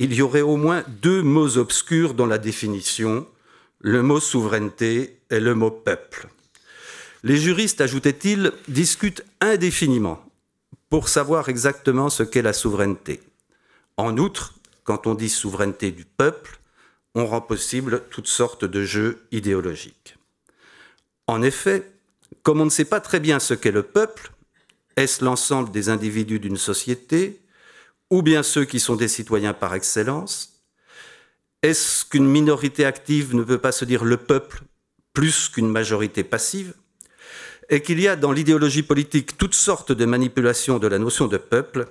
il y aurait au moins deux mots obscurs dans la définition, le mot souveraineté et le mot peuple. Les juristes, ajoutait-il, discutent indéfiniment pour savoir exactement ce qu'est la souveraineté. En outre, quand on dit souveraineté du peuple, on rend possible toutes sortes de jeux idéologiques. En effet, comme on ne sait pas très bien ce qu'est le peuple, est-ce l'ensemble des individus d'une société, ou bien ceux qui sont des citoyens par excellence Est-ce qu'une minorité active ne peut pas se dire le peuple plus qu'une majorité passive Et qu'il y a dans l'idéologie politique toutes sortes de manipulations de la notion de peuple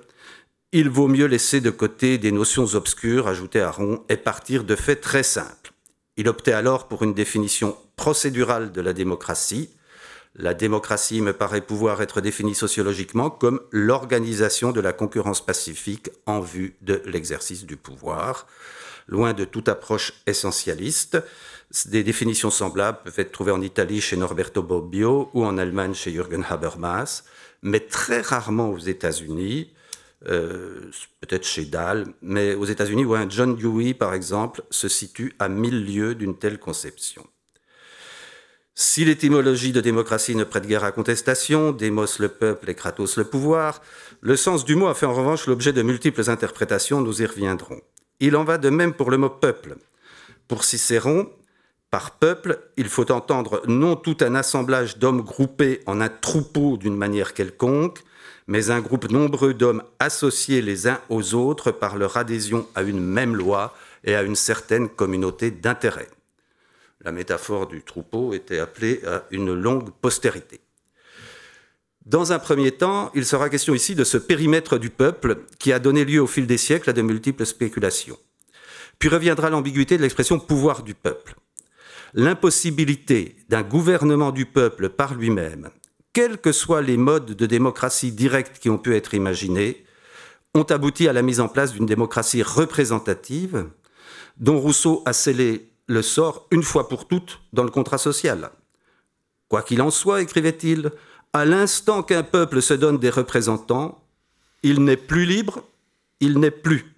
il vaut mieux laisser de côté des notions obscures, ajoutait Aron, et partir de faits très simples. Il optait alors pour une définition procédurale de la démocratie. La démocratie me paraît pouvoir être définie sociologiquement comme l'organisation de la concurrence pacifique en vue de l'exercice du pouvoir. Loin de toute approche essentialiste, des définitions semblables peuvent être trouvées en Italie chez Norberto Bobbio ou en Allemagne chez Jürgen Habermas, mais très rarement aux États-Unis, euh, peut-être chez Dahl, mais aux États-Unis, où un John Dewey, par exemple, se situe à mille lieues d'une telle conception. Si l'étymologie de démocratie ne prête guère à contestation, démos le peuple et kratos le pouvoir, le sens du mot a fait en revanche l'objet de multiples interprétations, nous y reviendrons. Il en va de même pour le mot peuple. Pour Cicéron, par peuple, il faut entendre non tout un assemblage d'hommes groupés en un troupeau d'une manière quelconque, mais un groupe nombreux d'hommes associés les uns aux autres par leur adhésion à une même loi et à une certaine communauté d'intérêts. La métaphore du troupeau était appelée à une longue postérité. Dans un premier temps, il sera question ici de ce périmètre du peuple qui a donné lieu au fil des siècles à de multiples spéculations. Puis reviendra l'ambiguïté de l'expression pouvoir du peuple. L'impossibilité d'un gouvernement du peuple par lui-même quels que soient les modes de démocratie directe qui ont pu être imaginés, ont abouti à la mise en place d'une démocratie représentative dont Rousseau a scellé le sort une fois pour toutes dans le contrat social. Quoi qu'il en soit, écrivait-il, à l'instant qu'un peuple se donne des représentants, il n'est plus libre, il n'est plus.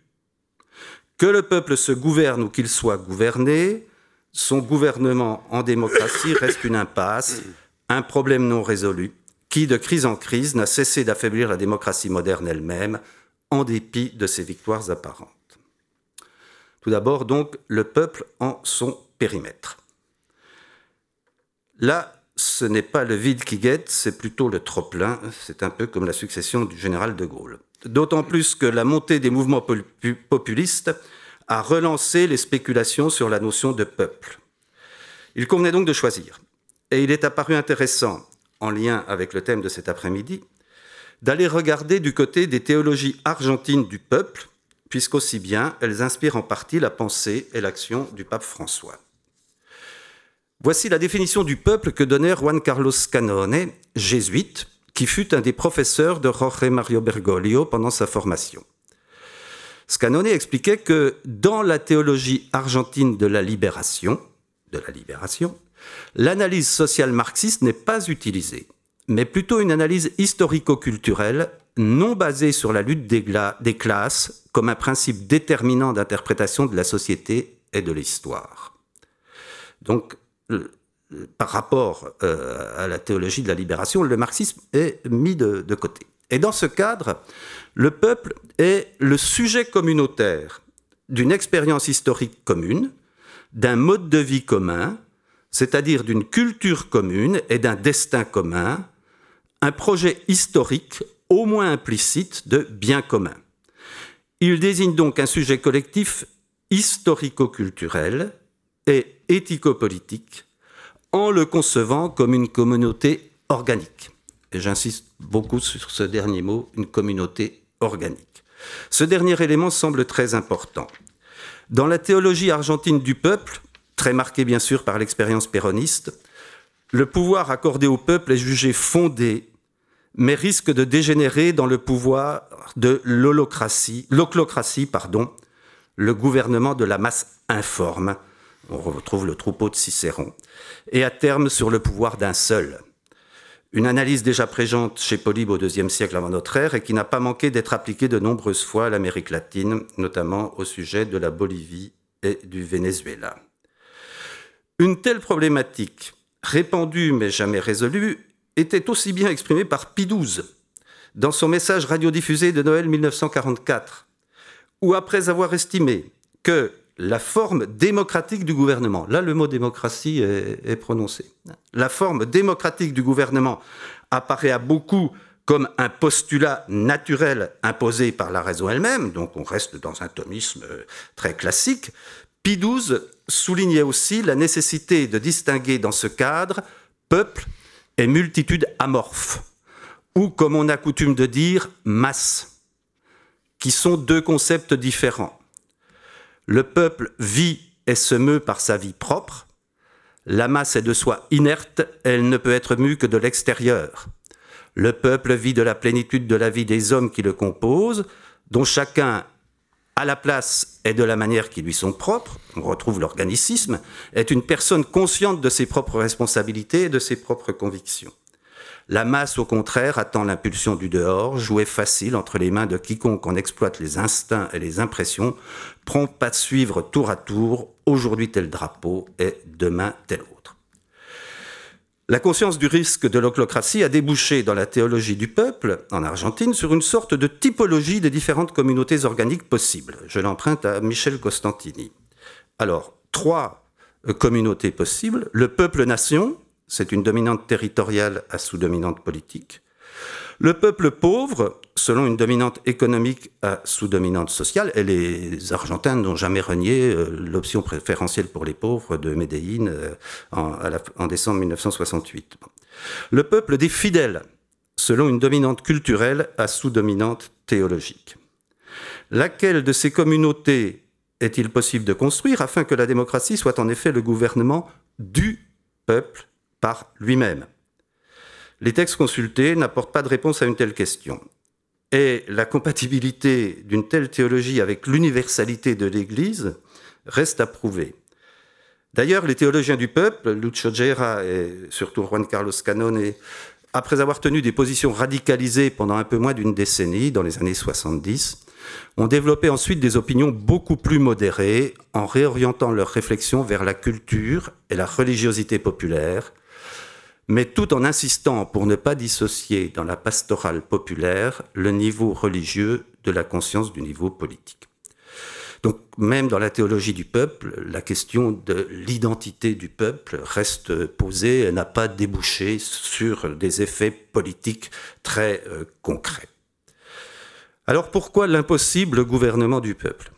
Que le peuple se gouverne ou qu'il soit gouverné, son gouvernement en démocratie reste une impasse un problème non résolu qui, de crise en crise, n'a cessé d'affaiblir la démocratie moderne elle-même, en dépit de ses victoires apparentes. Tout d'abord, donc, le peuple en son périmètre. Là, ce n'est pas le vide qui guette, c'est plutôt le trop-plein, c'est un peu comme la succession du général de Gaulle. D'autant plus que la montée des mouvements populistes a relancé les spéculations sur la notion de peuple. Il convenait donc de choisir. Et il est apparu intéressant, en lien avec le thème de cet après-midi, d'aller regarder du côté des théologies argentines du peuple, puisqu'aussi bien elles inspirent en partie la pensée et l'action du pape François. Voici la définition du peuple que donnait Juan Carlos Canone, jésuite, qui fut un des professeurs de Jorge Mario Bergoglio pendant sa formation. Scanone expliquait que dans la théologie argentine de la libération, de la libération, L'analyse sociale marxiste n'est pas utilisée, mais plutôt une analyse historico-culturelle non basée sur la lutte des, classes comme un principe déterminant d'interprétation de la société et de l'histoire. Donc, par rapport euh, à la théologie de la libération, le marxisme est mis de, de côté. Et dans ce cadre, le peuple est le sujet communautaire d'une expérience historique commune, d'un mode de vie commun, c'est-à-dire d'une culture commune et d'un destin commun, un projet historique au moins implicite de bien commun. Il désigne donc un sujet collectif historico-culturel et éthico-politique en le concevant comme une communauté organique. Et j'insiste beaucoup sur ce dernier mot, une communauté organique. Ce dernier élément semble très important. Dans la théologie argentine du peuple, très marqué bien sûr par l'expérience péroniste, le pouvoir accordé au peuple est jugé fondé, mais risque de dégénérer dans le pouvoir de l'oclocratie, pardon, le gouvernement de la masse informe, on retrouve le troupeau de Cicéron, et à terme sur le pouvoir d'un seul. Une analyse déjà présente chez Polybe au IIe siècle avant notre ère et qui n'a pas manqué d'être appliquée de nombreuses fois à l'Amérique latine, notamment au sujet de la Bolivie et du Venezuela. Une telle problématique, répandue mais jamais résolue, était aussi bien exprimée par XII dans son message radiodiffusé de Noël 1944, où après avoir estimé que la forme démocratique du gouvernement, là le mot démocratie est, prononcé, la forme démocratique du gouvernement apparaît à beaucoup comme un postulat naturel imposé par la raison elle-même, donc on reste dans un thomisme très classique, XII soulignait aussi la nécessité de distinguer dans ce cadre peuple et multitude amorphe, ou comme on a coutume de dire, masse, qui sont deux concepts différents. Le peuple vit et se meut par sa vie propre, la masse est de soi inerte, elle ne peut être mue que de l'extérieur. Le peuple vit de la plénitude de la vie des hommes qui le composent, dont chacun à la place et de la manière qui lui sont propres, on retrouve l'organicisme, est une personne consciente de ses propres responsabilités et de ses propres convictions. La masse, au contraire, attend l'impulsion du dehors, jouée facile entre les mains de quiconque en exploite les instincts et les impressions, prompt à suivre tour à tour, aujourd'hui tel drapeau et demain tel autre. La conscience du risque de l'oclocratie a débouché dans la théologie du peuple, en Argentine, sur une sorte de typologie des différentes communautés organiques possibles. Je l'emprunte à Michel Costantini. Alors, trois communautés possibles. Le peuple-nation, c'est une dominante territoriale à sous-dominante politique. Le peuple pauvre, selon une dominante économique à sous-dominante sociale, et les Argentins n'ont jamais renié euh, l'option préférentielle pour les pauvres de Medellín euh, en, décembre 1968. Le peuple des fidèles, selon une dominante culturelle à sous-dominante théologique. Laquelle de ces communautés est-il possible de construire afin que la démocratie soit en effet le gouvernement du peuple par lui-même? Les textes consultés n'apportent pas de réponse à une telle question. Et la compatibilité d'une telle théologie avec l'universalité de l'Église reste à prouver. D'ailleurs, les théologiens du peuple, Lucio Gera et surtout Juan Carlos Canone, après avoir tenu des positions radicalisées pendant un peu moins d'une décennie, dans les années 70, ont développé ensuite des opinions beaucoup plus modérées en réorientant leurs réflexions vers la culture et la religiosité populaire, mais tout en insistant pour ne pas dissocier dans la pastorale populaire le niveau religieux de la conscience du niveau politique. Donc même dans la théologie du peuple, la question de l'identité du peuple reste posée et n'a pas débouché sur des effets politiques très euh, concrets. Alors pourquoi l'impossible gouvernement du peuple?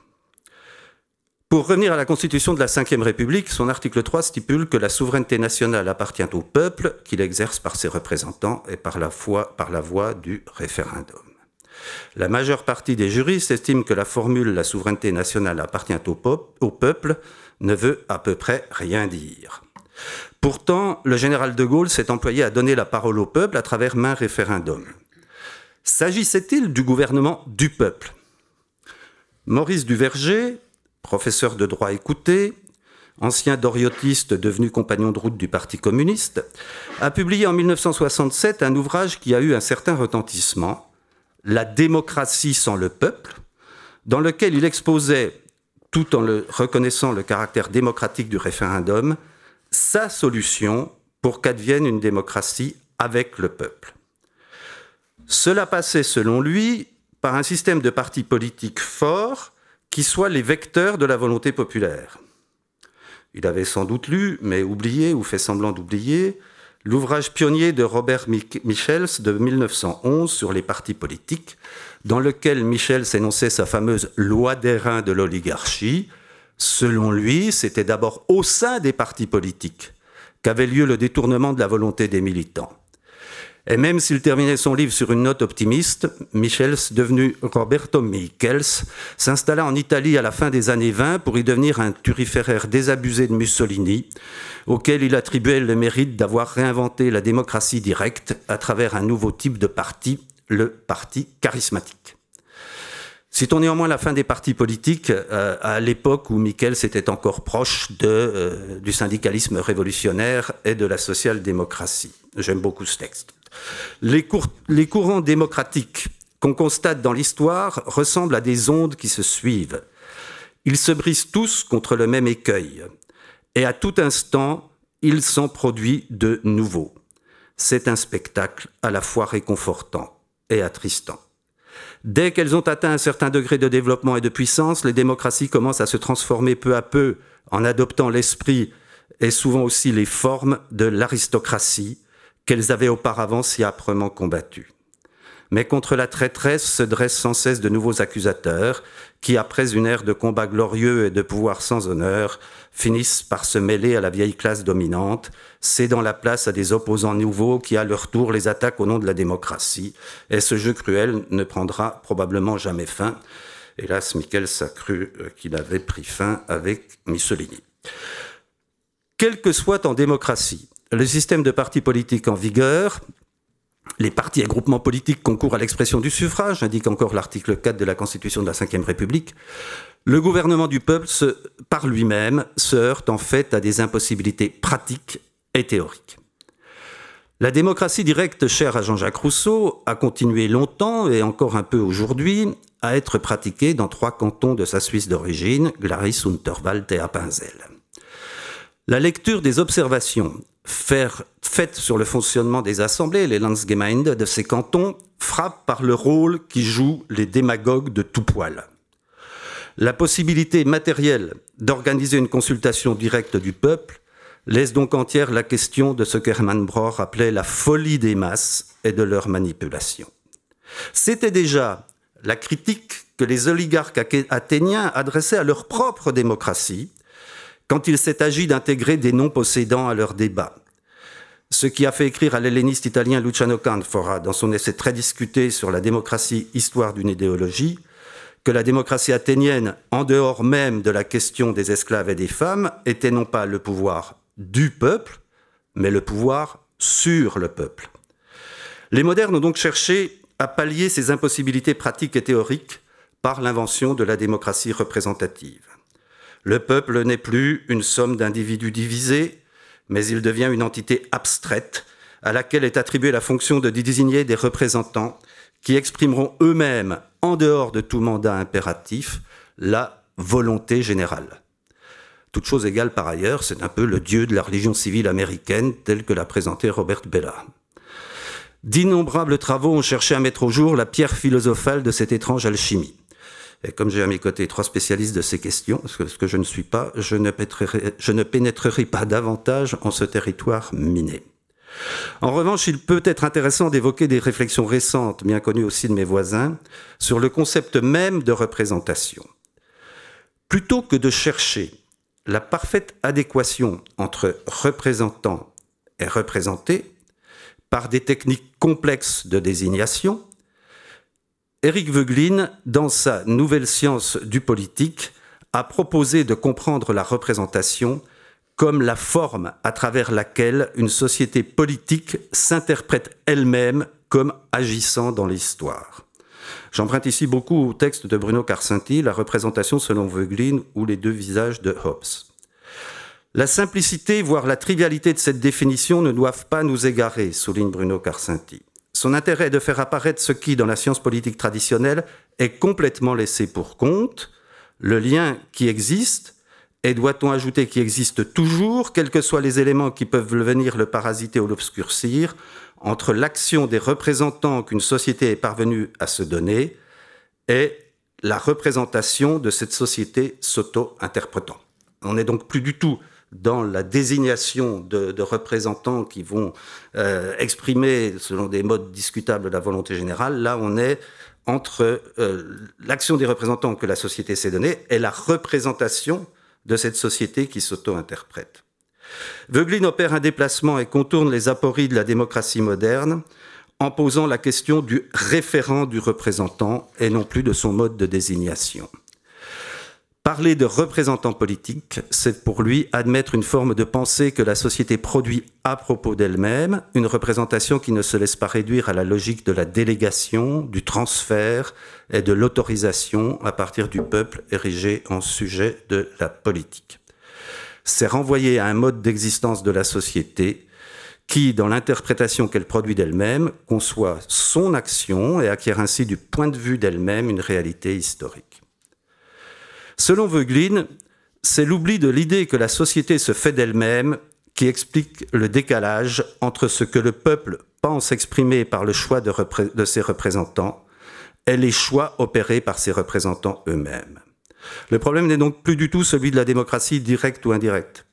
Pour revenir à la Constitution de la Ve République, son article 3 stipule que la souveraineté nationale appartient au peuple, qu'il exerce par ses représentants et par la, par la voie du référendum. La majeure partie des juristes estiment que la formule la souveraineté nationale appartient au, au peuple ne veut à peu près rien dire. Pourtant, le général de Gaulle s'est employé à donner la parole au peuple à travers main référendum. S'agissait-il du gouvernement du peuple? Maurice Duverger, professeur de droit écouté, ancien doriotiste devenu compagnon de route du Parti communiste, a publié en 1967 un ouvrage qui a eu un certain retentissement, La démocratie sans le peuple, dans lequel il exposait, tout en reconnaissant le caractère démocratique du référendum, sa solution pour qu'advienne une démocratie avec le peuple. Cela passait, selon lui, par un système de partis politiques forts qui soient les vecteurs de la volonté populaire. Il avait sans doute lu, mais oublié ou fait semblant d'oublier, l'ouvrage pionnier de Robert Michels de 1911 sur les partis politiques, dans lequel Michels énonçait sa fameuse loi des reins de l'oligarchie. Selon lui, c'était d'abord au sein des partis politiques qu'avait lieu le détournement de la volonté des militants. Et même s'il terminait son livre sur une note optimiste, Michels, devenu Roberto Michels, s'installa en Italie à la fin des années 20 pour y devenir un turiféraire désabusé de Mussolini, auquel il attribuait le mérite d'avoir réinventé la démocratie directe à travers un nouveau type de parti, le parti charismatique. Citons néanmoins la fin des partis politiques euh, à l'époque où Michels était encore proche euh, du syndicalisme révolutionnaire et de la social-démocratie. J'aime beaucoup ce texte. Les, courants démocratiques qu'on constate dans l'histoire ressemblent à des ondes qui se suivent. Ils se brisent tous contre le même écueil. Et à tout instant, ils s'en produit de nouveau. C'est un spectacle à la fois réconfortant et attristant. Dès qu'elles ont atteint un certain degré de développement et de puissance, les démocraties commencent à se transformer peu à peu en adoptant l'esprit et souvent aussi les formes de l'aristocratie, qu'elles avaient auparavant si âprement combattu. Mais contre la traîtresse se dressent sans cesse de nouveaux accusateurs, qui, après une ère de combats glorieux et de pouvoir sans honneur, finissent par se mêler à la vieille classe dominante, cédant la place à des opposants nouveaux qui, à leur tour, les attaquent au nom de la démocratie. Et ce jeu cruel ne prendra probablement jamais fin. Hélas, Michel a cru euh, qu'il avait pris fin avec Mussolini. Quel que soit en démocratie le système de partis politiques en vigueur, les partis et groupements politiques concourent à l'expression du suffrage, indique encore l'article 4 de la Constitution de la Ve République. Le gouvernement du peuple, par lui-même, se heurte en fait à des impossibilités pratiques et théoriques. La démocratie directe chère à Jean-Jacques Rousseau a continué longtemps et encore un peu aujourd'hui à être pratiquée dans trois cantons de sa Suisse d'origine, Glaris, Unterwald et Appenzell. La lecture des observations faites sur le fonctionnement des assemblées, les Landsgemeinde de ces cantons, frappe par le rôle qui jouent les démagogues de tout poil. La possibilité matérielle d'organiser une consultation directe du peuple laisse donc entière la question de ce que Hermann Broch appelait la folie des masses et de leur manipulation. C'était déjà la critique que les oligarques athéniens adressaient à leur propre démocratie quand il s'est agi d'intégrer des non-possédants à leur débat. Ce qui a fait écrire à l'helléniste italien Luciano Canfora dans son essai très discuté sur la démocratie, histoire d'une idéologie, que la démocratie athénienne, en dehors même de la question des esclaves et des femmes, était non pas le pouvoir du peuple, mais le pouvoir sur le peuple. Les modernes ont donc cherché à pallier ces impossibilités pratiques et théoriques par l'invention de la démocratie représentative. Le peuple n'est plus une somme d'individus divisés, mais il devient une entité abstraite à laquelle est attribuée la fonction de désigner des représentants qui exprimeront eux-mêmes, en dehors de tout mandat impératif, la volonté générale. Toute chose égale par ailleurs, c'est un peu le dieu de la religion civile américaine tel que l'a présenté Robert Bella. D'innombrables travaux ont cherché à mettre au jour la pierre philosophale de cette étrange alchimie. Et comme j'ai à mes côtés trois spécialistes de ces questions, ce que, je ne suis pas, je ne, je ne pénétrerai pas davantage en ce territoire miné. En revanche, il peut être intéressant d'évoquer des réflexions récentes, bien connues aussi de mes voisins, sur le concept même de représentation. Plutôt que de chercher la parfaite adéquation entre représentant et représenté par des techniques complexes de désignation, Éric Veuglin, dans sa Nouvelle science du politique, a proposé de comprendre la représentation comme la forme à travers laquelle une société politique s'interprète elle-même comme agissant dans l'histoire. J'emprunte ici beaucoup au texte de Bruno Carcinti, La représentation selon Veuglin ou Les deux visages de Hobbes. La simplicité, voire la trivialité de cette définition ne doivent pas nous égarer, souligne Bruno Carcinti. Son intérêt est de faire apparaître ce qui, dans la science politique traditionnelle, est complètement laissé pour compte, le lien qui existe et doit-on ajouter qu'il existe toujours, quels que soient les éléments qui peuvent venir le parasiter ou l'obscurcir, entre l'action des représentants qu'une société est parvenue à se donner et la représentation de cette société s'auto-interprétant. On n'est donc plus du tout dans la désignation de, représentants qui vont euh, exprimer, selon des modes discutables, la volonté générale. Là, on est entre euh, l'action des représentants que la société s'est donnée et la représentation de cette société qui s'auto-interprète. Veuglin opère un déplacement et contourne les apories de la démocratie moderne en posant la question du référent du représentant et non plus de son mode de désignation. Parler de représentant politique, c'est pour lui admettre une forme de pensée que la société produit à propos d'elle-même, une représentation qui ne se laisse pas réduire à la logique de la délégation, du transfert et de l'autorisation à partir du peuple érigé en sujet de la politique. C'est renvoyer à un mode d'existence de la société qui, dans l'interprétation qu'elle produit d'elle-même, conçoit son action et acquiert ainsi du point de vue d'elle-même une réalité historique. Selon Veuglin, c'est l'oubli de l'idée que la société se fait d'elle-même qui explique le décalage entre ce que le peuple pense exprimer par le choix de, ses représentants et les choix opérés par ses représentants eux-mêmes. Le problème n'est donc plus du tout celui de la démocratie directe ou indirecte.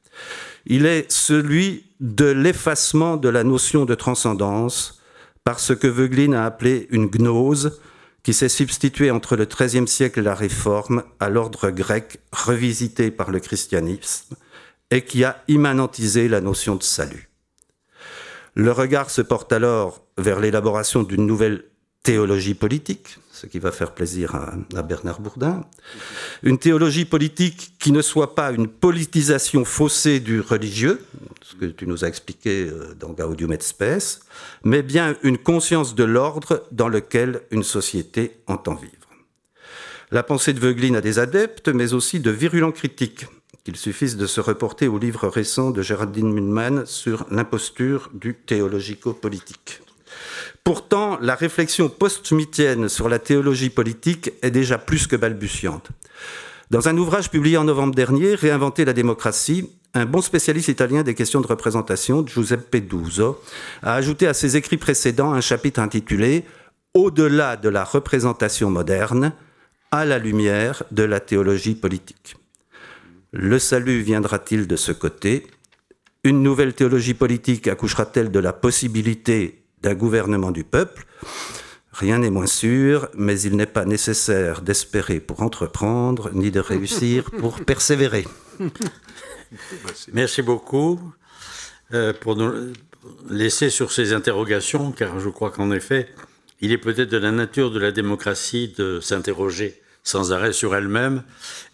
Il est celui de l'effacement de la notion de transcendance par ce que Veuglin a appelé une gnose, qui s'est substitué entre le XIIIe siècle et la Réforme à l'ordre grec revisité par le christianisme et qui a immanentisé la notion de salut. Le regard se porte alors vers l'élaboration d'une nouvelle théologie politique, ce qui va faire plaisir à, Bernard Bourdin, une théologie politique qui ne soit pas une politisation faussée du religieux, ce que tu nous as expliqué euh, dans Gaudium et Spes, mais bien une conscience de l'ordre dans lequel une société entend vivre. La pensée de Veuglin a des adeptes, mais aussi de virulents critiques, qu'il suffise de se reporter au livre récent de Géraldine Mühlmann sur l'imposture du théologico-politique. Pourtant, la réflexion post-schmittienne sur la théologie politique est déjà plus que balbutiante. Dans un ouvrage publié en novembre dernier, Réinventer la démocratie, un bon spécialiste italien des questions de représentation, Giuseppe Peduso, a ajouté à ses écrits précédents un chapitre intitulé Au-delà de la représentation moderne, à la lumière de la théologie politique. Le salut viendra-t-il de ce côté? Une nouvelle théologie politique accouchera-t-elle de la possibilité d'un gouvernement du peuple Rien n'est moins sûr, mais il n'est pas nécessaire d'espérer pour entreprendre, ni de réussir pour persévérer. Merci beaucoup euh, pour nous laisser sur ces interrogations, car je crois qu'en effet, il est peut-être de la nature de la démocratie de s'interroger sans arrêt sur elle-même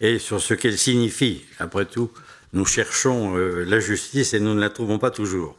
et sur ce qu'elle signifie. Après tout, nous cherchons euh, la justice et nous ne la trouvons pas toujours.